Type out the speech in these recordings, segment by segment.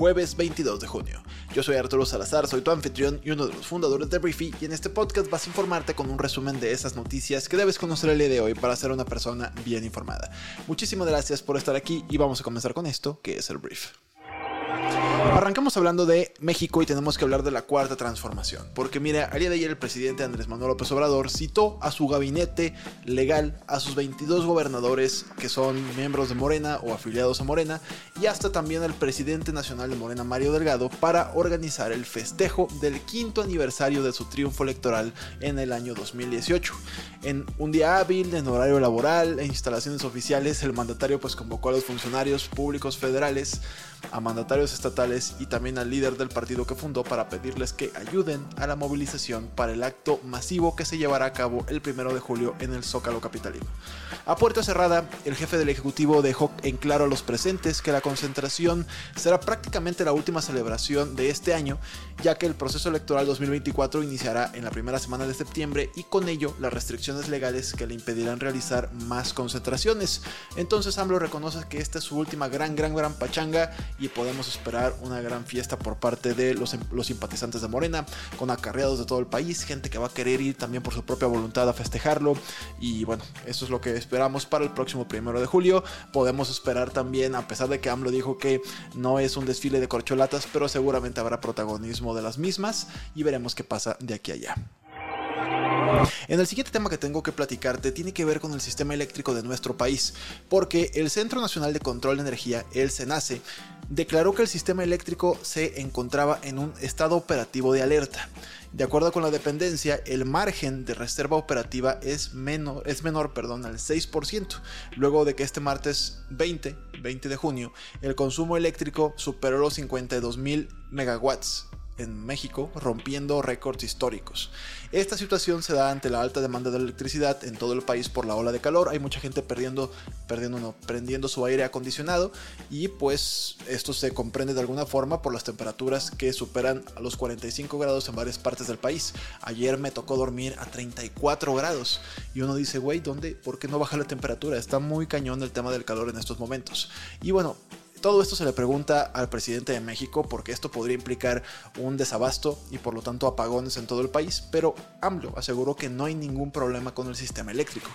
jueves 22 de junio. Yo soy Arturo Salazar, soy tu anfitrión y uno de los fundadores de Briefy y en este podcast vas a informarte con un resumen de esas noticias que debes conocer el día de hoy para ser una persona bien informada. Muchísimas gracias por estar aquí y vamos a comenzar con esto que es el Brief. Arrancamos hablando de México y tenemos que hablar de la cuarta transformación, porque mira, al día de ayer el presidente Andrés Manuel López Obrador citó a su gabinete legal, a sus 22 gobernadores que son miembros de Morena o afiliados a Morena, y hasta también al presidente nacional de Morena, Mario Delgado, para organizar el festejo del quinto aniversario de su triunfo electoral en el año 2018. En un día hábil, en horario laboral e instalaciones oficiales, el mandatario pues convocó a los funcionarios públicos federales, a mandatarios estatales y también al líder del partido que fundó para pedirles que ayuden a la movilización para el acto masivo que se llevará a cabo el primero de julio en el Zócalo Capitalino. A puerta cerrada, el jefe del Ejecutivo dejó en claro a los presentes que la concentración será prácticamente la última celebración de este año, ya que el proceso electoral 2024 iniciará en la primera semana de septiembre y con ello las restricciones legales que le impedirán realizar más concentraciones. Entonces AMLO reconoce que esta es su última gran, gran, gran pachanga y podemos esperar una gran fiesta por parte de los, los simpatizantes de Morena, con acarreados de todo el país, gente que va a querer ir también por su propia voluntad a festejarlo. Y bueno, eso es lo que esperamos para el próximo primero de julio. Podemos esperar también, a pesar de que AMLO dijo que no es un desfile de corcholatas, pero seguramente habrá protagonismo de las mismas y veremos qué pasa de aquí a allá. En el siguiente tema que tengo que platicarte tiene que ver con el sistema eléctrico de nuestro país, porque el Centro Nacional de Control de Energía, el CENACE, declaró que el sistema eléctrico se encontraba en un estado operativo de alerta. De acuerdo con la dependencia, el margen de reserva operativa es menor, es menor perdón, al 6%, luego de que este martes 20, 20 de junio, el consumo eléctrico superó los 52 mil megawatts en México, rompiendo récords históricos. Esta situación se da ante la alta demanda de electricidad en todo el país por la ola de calor. Hay mucha gente perdiendo, perdiendo no, prendiendo su aire acondicionado y pues esto se comprende de alguna forma por las temperaturas que superan a los 45 grados en varias partes del país. Ayer me tocó dormir a 34 grados y uno dice, güey, ¿dónde? ¿Por qué no baja la temperatura? Está muy cañón el tema del calor en estos momentos. Y bueno, todo esto se le pregunta al presidente de México porque esto podría implicar un desabasto y por lo tanto apagones en todo el país, pero AMLO aseguró que no hay ningún problema con el sistema eléctrico.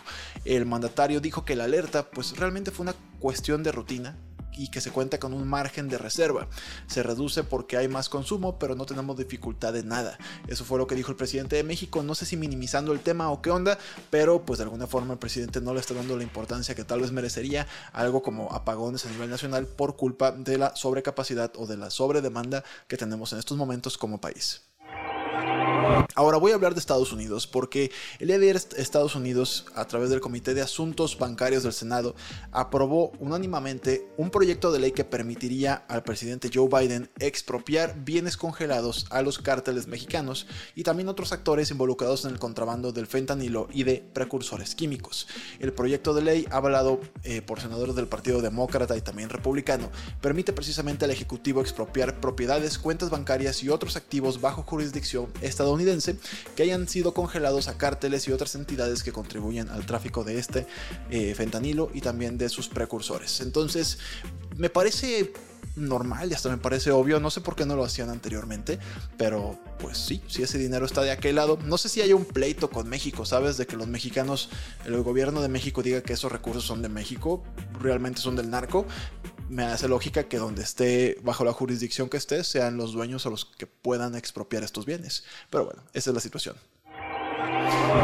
El mandatario dijo que la alerta pues realmente fue una cuestión de rutina y que se cuenta con un margen de reserva. Se reduce porque hay más consumo, pero no tenemos dificultad de nada. Eso fue lo que dijo el presidente de México, no sé si minimizando el tema o qué onda, pero pues de alguna forma el presidente no le está dando la importancia que tal vez merecería algo como apagones a nivel nacional por culpa de la sobrecapacidad o de la sobredemanda que tenemos en estos momentos como país. Ahora voy a hablar de Estados Unidos porque el día de Estados Unidos, a través del Comité de Asuntos Bancarios del Senado, aprobó unánimemente un proyecto de ley que permitiría al presidente Joe Biden expropiar bienes congelados a los cárteles mexicanos y también otros actores involucrados en el contrabando del fentanilo y de precursores químicos. El proyecto de ley, avalado eh, por senadores del Partido Demócrata y también republicano, permite precisamente al Ejecutivo expropiar propiedades, cuentas bancarias y otros activos bajo jurisdicción estadounidense que hayan sido congelados a cárteles y otras entidades que contribuyen al tráfico de este eh, fentanilo y también de sus precursores. Entonces, me parece normal y hasta me parece obvio. No sé por qué no lo hacían anteriormente, pero pues sí, si ese dinero está de aquel lado. No sé si hay un pleito con México, ¿sabes? De que los mexicanos, el gobierno de México diga que esos recursos son de México, realmente son del narco me hace lógica que donde esté, bajo la jurisdicción que esté, sean los dueños o los que puedan expropiar estos bienes. Pero bueno, esa es la situación.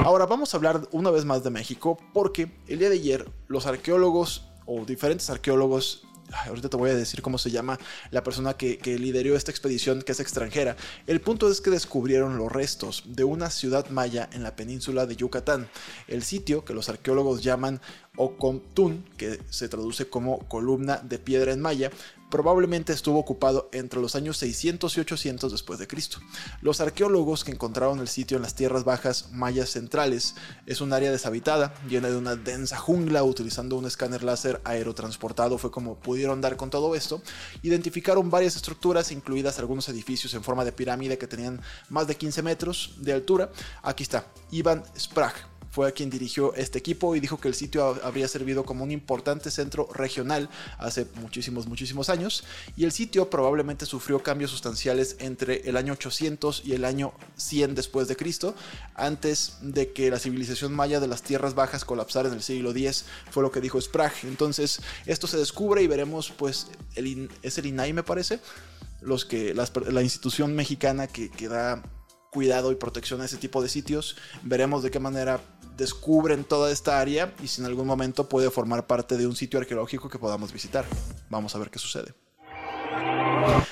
Ahora vamos a hablar una vez más de México porque el día de ayer los arqueólogos o diferentes arqueólogos ahorita te voy a decir cómo se llama la persona que, lideró esta expedición que es extranjera. El punto es que descubrieron los restos de una ciudad maya en la península de Yucatán. El sitio que los arqueólogos llaman Ocomtún, que se traduce como columna de piedra en maya, probablemente estuvo ocupado entre los años 600 y 800 después de Cristo. Los arqueólogos que encontraron el sitio en las tierras bajas mayas centrales es un área deshabitada, llena de una densa jungla, utilizando un escáner láser aerotransportado fue como pudieron dar con todo esto. Identificaron varias estructuras, incluidas algunos edificios en forma de pirámide que tenían más de 15 metros de altura. Aquí está, Ivan Sprague fue quien dirigió este equipo y dijo que el sitio habría servido como un importante centro regional hace muchísimos, muchísimos años. Y el sitio probablemente sufrió cambios sustanciales entre el año 800 y el año 100 después de Cristo, antes de que la civilización maya de las tierras bajas colapsara en el siglo X, fue lo que dijo Sprague. Entonces, esto se descubre y veremos, pues, el, es el INAI, me parece, los que, la institución mexicana que, que da cuidado y protección a ese tipo de sitios. Veremos de qué manera descubren toda esta área y si en algún momento puede formar parte de un sitio arqueológico que podamos visitar. Vamos a ver qué sucede.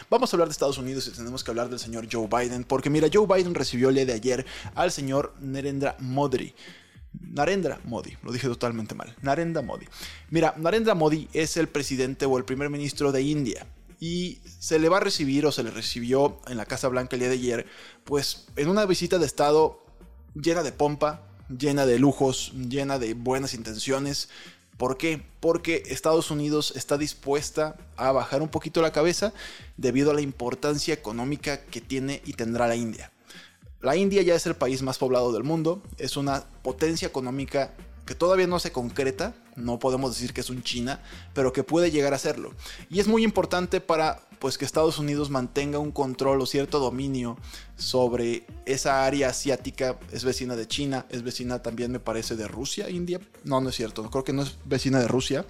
Vamos a hablar de Estados Unidos y tenemos que hablar del señor Joe Biden, porque mira, Joe Biden recibió el día de ayer al señor Narendra Modi. Narendra Modi, lo dije totalmente mal. Narendra Modi. Mira, Narendra Modi es el presidente o el primer ministro de India y se le va a recibir o se le recibió en la Casa Blanca el día de ayer, pues en una visita de Estado llena de pompa, llena de lujos, llena de buenas intenciones. ¿Por qué? Porque Estados Unidos está dispuesta a bajar un poquito la cabeza debido a la importancia económica que tiene y tendrá la India. La India ya es el país más poblado del mundo, es una potencia económica que todavía no se concreta, no podemos decir que es un China, pero que puede llegar a serlo. Y es muy importante para pues que Estados Unidos mantenga un control o cierto dominio sobre esa área asiática, es vecina de China, es vecina también me parece de Rusia, India. No, no es cierto, creo que no es vecina de Rusia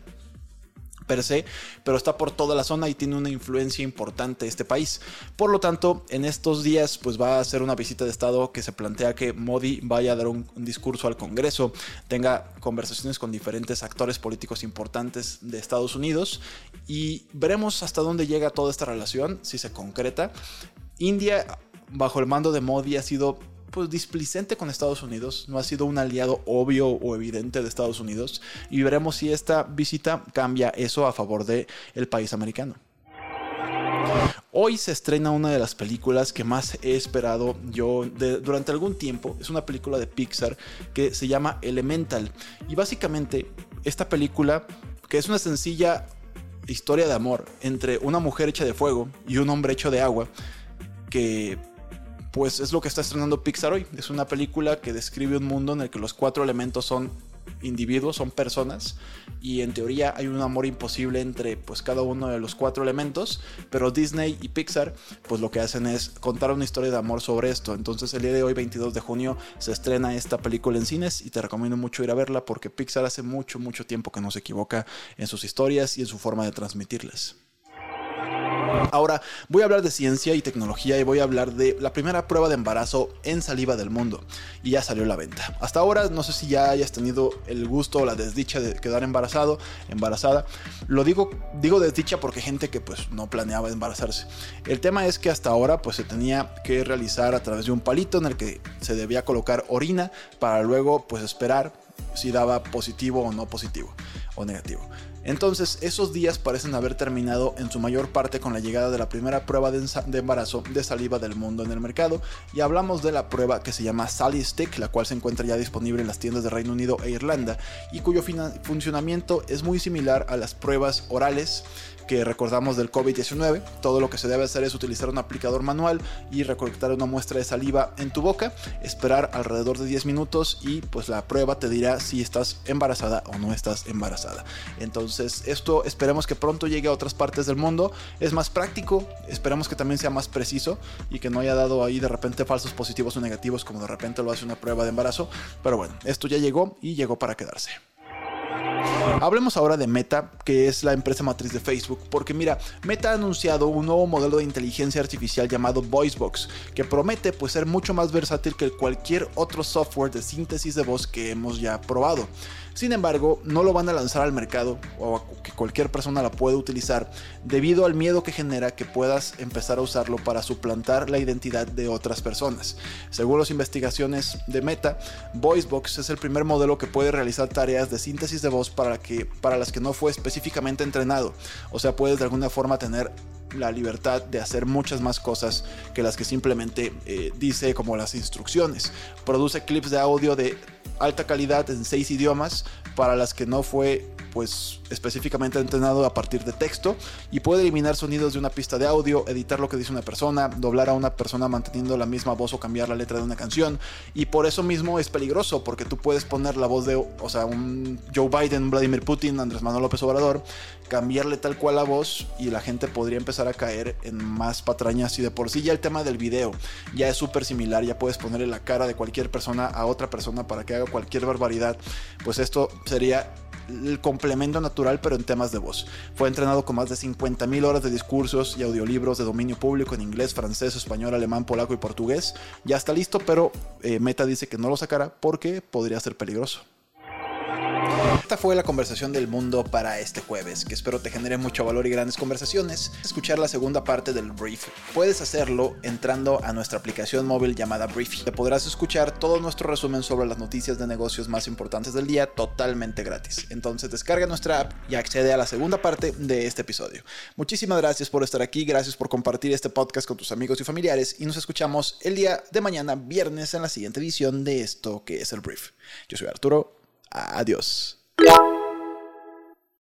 per se, pero está por toda la zona y tiene una influencia importante este país. Por lo tanto, en estos días pues va a ser una visita de Estado que se plantea que Modi vaya a dar un, discurso al Congreso, tenga conversaciones con diferentes actores políticos importantes de Estados Unidos y veremos hasta dónde llega toda esta relación, si se concreta. India, bajo el mando de Modi, ha sido pues displicente con Estados Unidos, no ha sido un aliado obvio o evidente de Estados Unidos y veremos si esta visita cambia eso a favor de el país americano. Hoy se estrena una de las películas que más he esperado yo durante algún tiempo. Es una película de Pixar que se llama Elemental. Y básicamente esta película, que es una sencilla historia de amor entre una mujer hecha de fuego y un hombre hecho de agua, que pues es lo que está estrenando Pixar hoy. Es una película que describe un mundo en el que los cuatro elementos son individuos, son personas y en teoría hay un amor imposible entre pues cada uno de los cuatro elementos, pero Disney y Pixar pues lo que hacen es contar una historia de amor sobre esto. Entonces el día de hoy 22 de junio se estrena esta película en cines y te recomiendo mucho ir a verla porque Pixar hace mucho mucho tiempo que no se equivoca en sus historias y en su forma de transmitirlas. Ahora voy a hablar de ciencia y tecnología y voy a hablar de la primera prueba de embarazo en saliva del mundo. Y ya salió a la venta. Hasta ahora no sé si ya hayas tenido el gusto o la desdicha de quedar embarazado, embarazada. Lo digo, digo desdicha porque gente que pues no planeaba embarazarse. El tema es que hasta ahora pues se tenía que realizar a través de un palito en el que se debía colocar orina para luego pues esperar si daba positivo o no positivo o negativo. Entonces, esos días parecen haber terminado en su mayor parte con la llegada de la primera prueba de, embarazo de saliva del mundo en el mercado, y hablamos de la prueba que se llama Sally Stick, la cual se encuentra ya disponible en las tiendas de Reino Unido e Irlanda, y cuyo funcionamiento es muy similar a las pruebas orales que recordamos del COVID-19. Todo lo que se debe hacer es utilizar un aplicador manual y recolectar una muestra de saliva en tu boca, esperar alrededor de 10 minutos y pues la prueba te dirá si estás embarazada o no estás embarazada. Entonces esto esperemos que pronto llegue a otras partes del mundo. Es más práctico, esperamos que también sea más preciso y que no haya dado ahí de repente falsos positivos o negativos como de repente lo hace una prueba de embarazo. Pero bueno, esto ya llegó y llegó para quedarse. Hablemos ahora de Meta, que es la empresa matriz de Facebook, porque mira, Meta ha anunciado un nuevo modelo de inteligencia artificial llamado VoiceBox, que promete pues ser mucho más versátil que cualquier otro software de síntesis de voz que hemos ya probado. Sin embargo, no lo van a lanzar al mercado o que cualquier persona la pueda utilizar debido al miedo que genera que puedas empezar a usarlo para suplantar la identidad de otras personas. Según las investigaciones de Meta, VoiceBox es el primer modelo que puede realizar tareas de síntesis de de voz para, que, para las que no fue específicamente entrenado. O sea, puedes de alguna forma tener la libertad de hacer muchas más cosas que las que simplemente eh, dice como las instrucciones. Produce clips de audio de alta calidad en seis idiomas para las que no fue pues específicamente entrenado a partir de texto y puede eliminar sonidos de una pista de audio, editar lo que dice una persona, doblar a una persona manteniendo la misma voz o cambiar la letra de una canción y por eso mismo es peligroso porque tú puedes poner la voz de, o sea, un Joe Biden, Vladimir Putin, Andrés Manuel López Obrador, cambiarle tal cual la voz y la gente podría empezar a caer en más patrañas. Y de por sí ya el tema del video ya es súper similar, ya puedes ponerle la cara de cualquier persona a otra persona para que haga cualquier barbaridad, pues esto sería el complemento natural, pero en temas de voz. Fue entrenado con más de 50.000 horas de discursos y audiolibros de dominio público en inglés, francés, español, alemán, polaco y portugués. Ya está listo, pero eh, Meta dice que no lo sacará porque podría ser peligroso. Esta fue la conversación del mundo para este jueves, que espero te genere mucho valor y grandes conversaciones. Escuchar la segunda parte del brief. Puedes hacerlo entrando a nuestra aplicación móvil llamada Brief. Te podrás escuchar todo nuestro resumen sobre las noticias de negocios más importantes del día totalmente gratis. Entonces descarga nuestra app y accede a la segunda parte de este episodio. Muchísimas gracias por estar aquí, gracias por compartir este podcast con tus amigos y familiares y nos escuchamos el día de mañana, viernes, en la siguiente edición de esto que es el brief. Yo soy Arturo. Adiós.